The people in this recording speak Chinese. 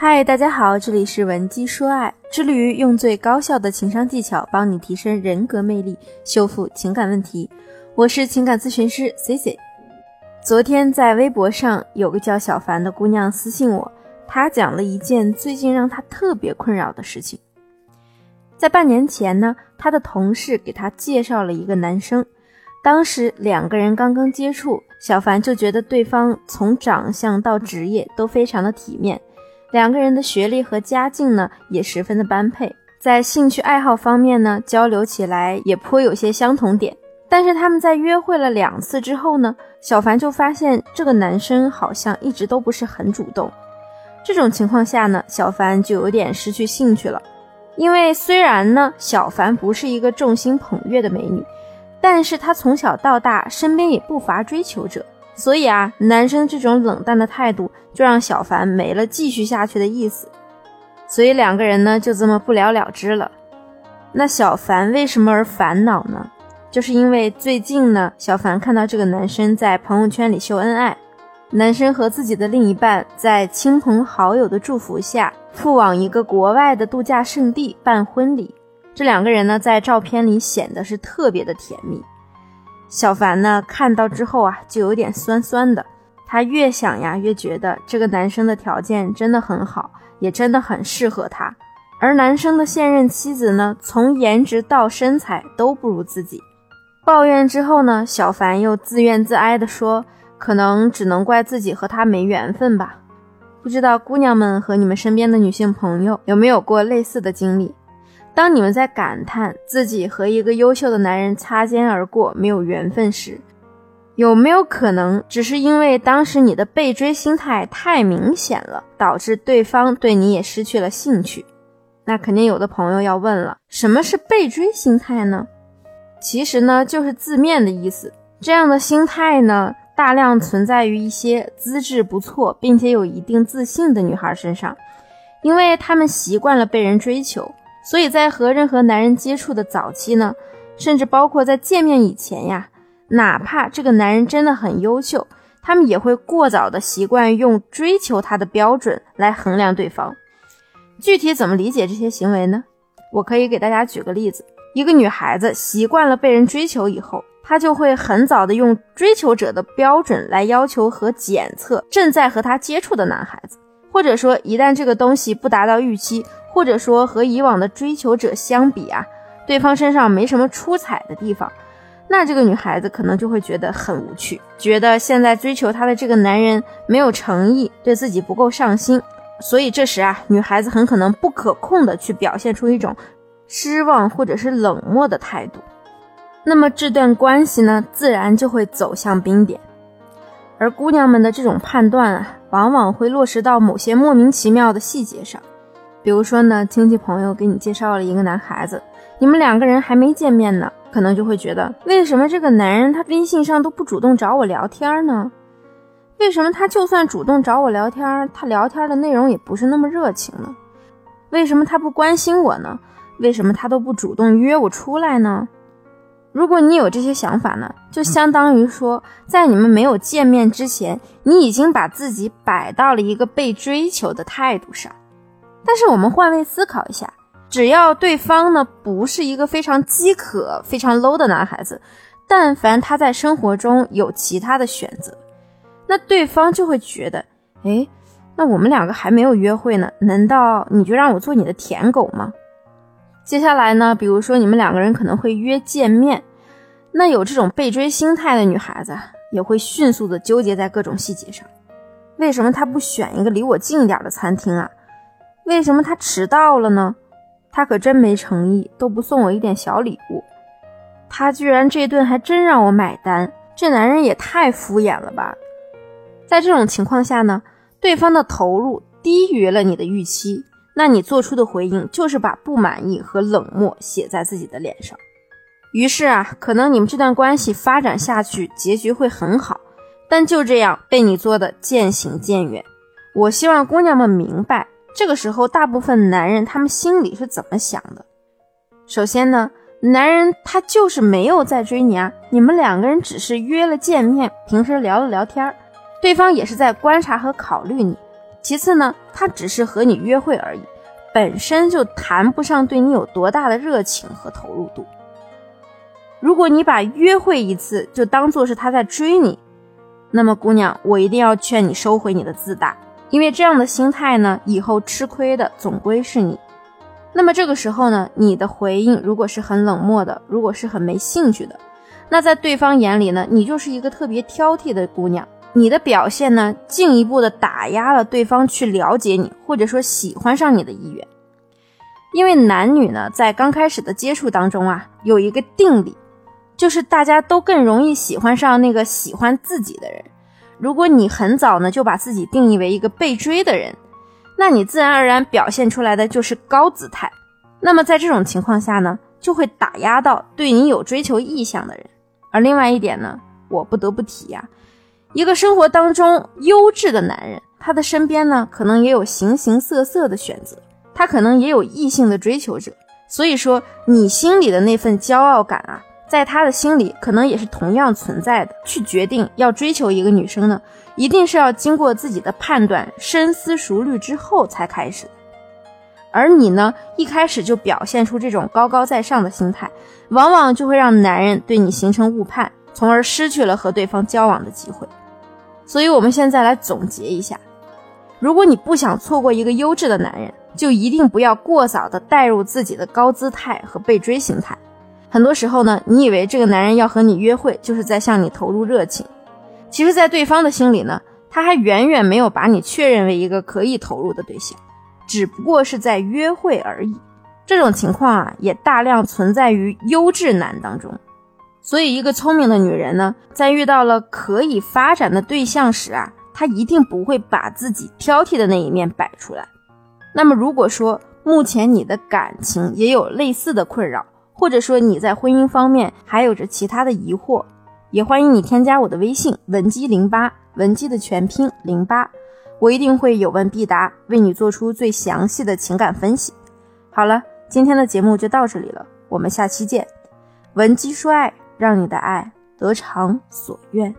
嗨，大家好，这里是文姬说爱，致力于用最高效的情商技巧帮你提升人格魅力，修复情感问题。我是情感咨询师 C C。昨天在微博上有个叫小凡的姑娘私信我，她讲了一件最近让她特别困扰的事情。在半年前呢，她的同事给她介绍了一个男生，当时两个人刚刚接触，小凡就觉得对方从长相到职业都非常的体面。两个人的学历和家境呢，也十分的般配，在兴趣爱好方面呢，交流起来也颇有些相同点。但是他们在约会了两次之后呢，小凡就发现这个男生好像一直都不是很主动。这种情况下呢，小凡就有点失去兴趣了。因为虽然呢，小凡不是一个众星捧月的美女，但是她从小到大身边也不乏追求者。所以啊，男生这种冷淡的态度就让小凡没了继续下去的意思，所以两个人呢就这么不了了之了。那小凡为什么而烦恼呢？就是因为最近呢，小凡看到这个男生在朋友圈里秀恩爱，男生和自己的另一半在亲朋好友的祝福下赴往一个国外的度假胜地办婚礼，这两个人呢在照片里显得是特别的甜蜜。小凡呢，看到之后啊，就有点酸酸的。他越想呀，越觉得这个男生的条件真的很好，也真的很适合他。而男生的现任妻子呢，从颜值到身材都不如自己。抱怨之后呢，小凡又自怨自哀地说：“可能只能怪自己和他没缘分吧。”不知道姑娘们和你们身边的女性朋友有没有过类似的经历？当你们在感叹自己和一个优秀的男人擦肩而过没有缘分时，有没有可能只是因为当时你的被追心态太明显了，导致对方对你也失去了兴趣？那肯定有的朋友要问了，什么是被追心态呢？其实呢，就是字面的意思。这样的心态呢，大量存在于一些资质不错并且有一定自信的女孩身上，因为她们习惯了被人追求。所以在和任何男人接触的早期呢，甚至包括在见面以前呀，哪怕这个男人真的很优秀，他们也会过早的习惯用追求他的标准来衡量对方。具体怎么理解这些行为呢？我可以给大家举个例子：一个女孩子习惯了被人追求以后，她就会很早的用追求者的标准来要求和检测正在和她接触的男孩子，或者说一旦这个东西不达到预期。或者说和以往的追求者相比啊，对方身上没什么出彩的地方，那这个女孩子可能就会觉得很无趣，觉得现在追求她的这个男人没有诚意，对自己不够上心，所以这时啊，女孩子很可能不可控的去表现出一种失望或者是冷漠的态度，那么这段关系呢，自然就会走向冰点。而姑娘们的这种判断啊，往往会落实到某些莫名其妙的细节上。比如说呢，亲戚朋友给你介绍了一个男孩子，你们两个人还没见面呢，可能就会觉得，为什么这个男人他微信上都不主动找我聊天呢？为什么他就算主动找我聊天，他聊天的内容也不是那么热情呢？为什么他不关心我呢？为什么他都不主动约我出来呢？如果你有这些想法呢，就相当于说，在你们没有见面之前，你已经把自己摆到了一个被追求的态度上。但是我们换位思考一下，只要对方呢不是一个非常饥渴、非常 low 的男孩子，但凡他在生活中有其他的选择，那对方就会觉得，哎，那我们两个还没有约会呢，难道你就让我做你的舔狗吗？接下来呢，比如说你们两个人可能会约见面，那有这种被追心态的女孩子也会迅速的纠结在各种细节上，为什么他不选一个离我近一点的餐厅啊？为什么他迟到了呢？他可真没诚意，都不送我一点小礼物。他居然这顿还真让我买单，这男人也太敷衍了吧！在这种情况下呢，对方的投入低于了你的预期，那你做出的回应就是把不满意和冷漠写在自己的脸上。于是啊，可能你们这段关系发展下去，结局会很好，但就这样被你做的渐行渐远。我希望姑娘们明白。这个时候，大部分男人他们心里是怎么想的？首先呢，男人他就是没有在追你啊，你们两个人只是约了见面，平时聊了聊天，对方也是在观察和考虑你，其次呢，他只是和你约会而已，本身就谈不上对你有多大的热情和投入度。如果你把约会一次就当做是他在追你，那么姑娘，我一定要劝你收回你的自大，因为这样的心态呢，以后吃亏的总归是你。那么这个时候呢，你的回应如果是很冷漠的，如果是很没兴趣的，那在对方眼里呢，你就是一个特别挑剔的姑娘。你的表现呢，进一步的打压了对方去了解你，或者说喜欢上你的意愿。因为男女呢，在刚开始的接触当中啊，有一个定理。就是大家都更容易喜欢上那个喜欢自己的人。如果你很早呢就把自己定义为一个被追的人，那你自然而然表现出来的就是高姿态。那么在这种情况下呢，就会打压到对你有追求意向的人。而另外一点呢，我不得不提呀，一个生活当中优质的男人，他的身边呢可能也有形形色色的选择，他可能也有异性的追求者。所以说，你心里的那份骄傲感啊。在他的心里，可能也是同样存在的。去决定要追求一个女生呢，一定是要经过自己的判断、深思熟虑之后才开始的。而你呢，一开始就表现出这种高高在上的心态，往往就会让男人对你形成误判，从而失去了和对方交往的机会。所以，我们现在来总结一下：如果你不想错过一个优质的男人，就一定不要过早的带入自己的高姿态和被追心态。很多时候呢，你以为这个男人要和你约会，就是在向你投入热情。其实，在对方的心里呢，他还远远没有把你确认为一个可以投入的对象，只不过是在约会而已。这种情况啊，也大量存在于优质男当中。所以，一个聪明的女人呢，在遇到了可以发展的对象时啊，她一定不会把自己挑剔的那一面摆出来。那么，如果说目前你的感情也有类似的困扰，或者说你在婚姻方面还有着其他的疑惑，也欢迎你添加我的微信文姬零八，文姬的全拼零八，我一定会有问必答，为你做出最详细的情感分析。好了，今天的节目就到这里了，我们下期见。文姬说爱，让你的爱得偿所愿。